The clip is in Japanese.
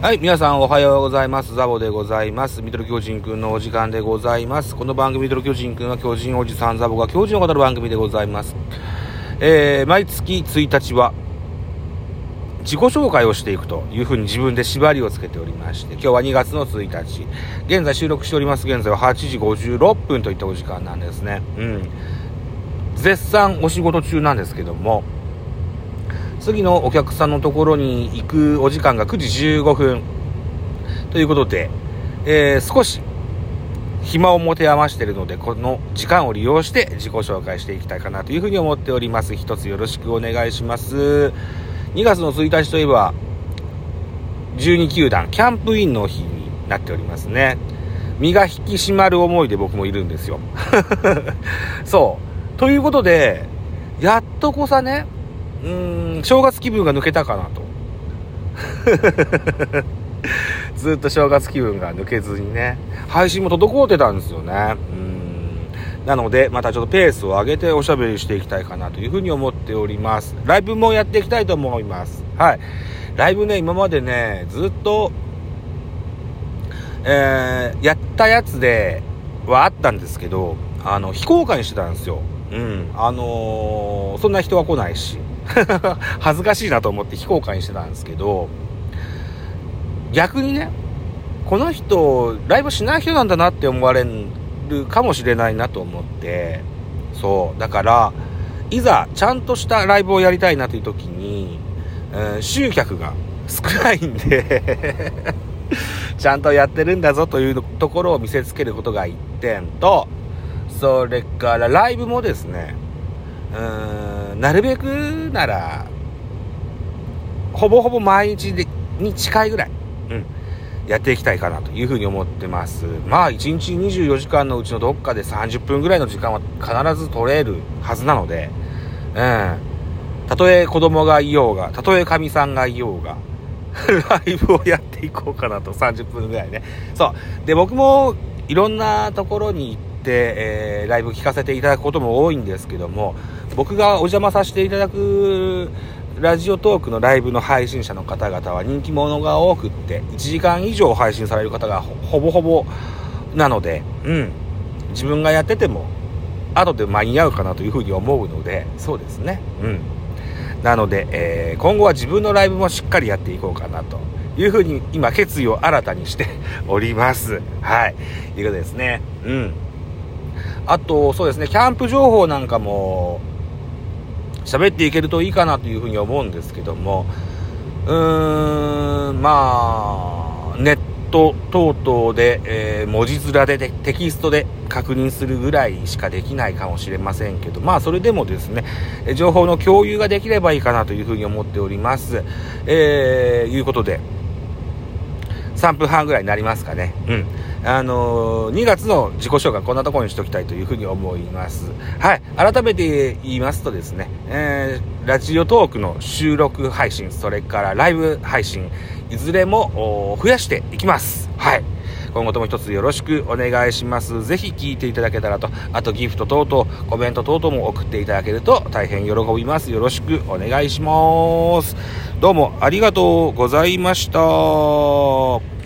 はい、皆さんおはようございます。ザボでございます。ミドル巨人くんのお時間でございます。この番組ミドル巨人くんは巨人おじさんザボが巨人を語る番組でございます。えー、毎月1日は自己紹介をしていくというふうに自分で縛りをつけておりまして、今日は2月の1日、現在収録しております。現在は8時56分といったお時間なんですね。うん。絶賛お仕事中なんですけども、次のお客さんのところに行くお時間が9時15分ということで、えー、少し暇を持て余しているので、この時間を利用して自己紹介していきたいかなというふうに思っております。一つよろしくお願いします。2月の1日といえば、12球団キャンプインの日になっておりますね。身が引き締まる思いで僕もいるんですよ。そう。ということで、やっとこさね、うん正月気分が抜けたかなと。ずっと正月気分が抜けずにね。配信も滞ってたんですよね。うん。なのでまたちょっとペースを上げておしゃべりしていきたいかなというふうに思っております。ライブもやっていきたいと思います。はい。ライブね今までねずっとえー、やったやつではあったんですけどあの非公開にしてたんですよ。うん。あのー、そんな人は来ないし。恥ずかしいなと思って非公開にしてたんですけど、逆にね、この人、ライブしない人なんだなって思われるかもしれないなと思って、そう、だから、いざちゃんとしたライブをやりたいなという時に、うん、集客が少ないんで ちゃんとやってるんだぞというところを見せつけることが1点と、それからライブもですね、うーん、なるべくなら、ほぼほぼ毎日でに近いぐらい、うん、やっていきたいかなというふうに思ってます。まあ、1日24時間のうちのどっかで30分ぐらいの時間は必ず取れるはずなので、うん。たとえ子供がいようが、たとえかみさんがいようが、ライブをやっていこうかなと、30分ぐらいね。そう。で、僕もいろんなところに行って、えー、ライブ聞かせていただくことも多いんですけども、僕がお邪魔させていただくラジオトークのライブの配信者の方々は人気者が多くって1時間以上配信される方がほぼほぼなので、うん、自分がやってても後で間に合うかなというふうに思うのでそうですね。うん。なので、えー、今後は自分のライブもしっかりやっていこうかなというふうに今決意を新たにしております。はい。いうことですね。うん。あとそうですねキャンプ情報なんかも喋っていけるといいかなというふうに思うんですけどもうーんまあネット等々で、えー、文字面でテキストで確認するぐらいしかできないかもしれませんけどまあそれでもですね情報の共有ができればいいかなというふうに思っております。えー、いうことで3分半ぐらいになりますかね。うん。あの、2月の自己紹介こんなところにしておきたいというふうに思います。はい。改めて言いますとですね、えー、ラジオトークの収録配信、それからライブ配信、いずれも増やしていきます。はい。今後とも一つよろしくお願いします。ぜひ聞いていただけたらと、あとギフト等々、コメント等々も送っていただけると大変喜びます。よろしくお願いします。どうもありがとうございました。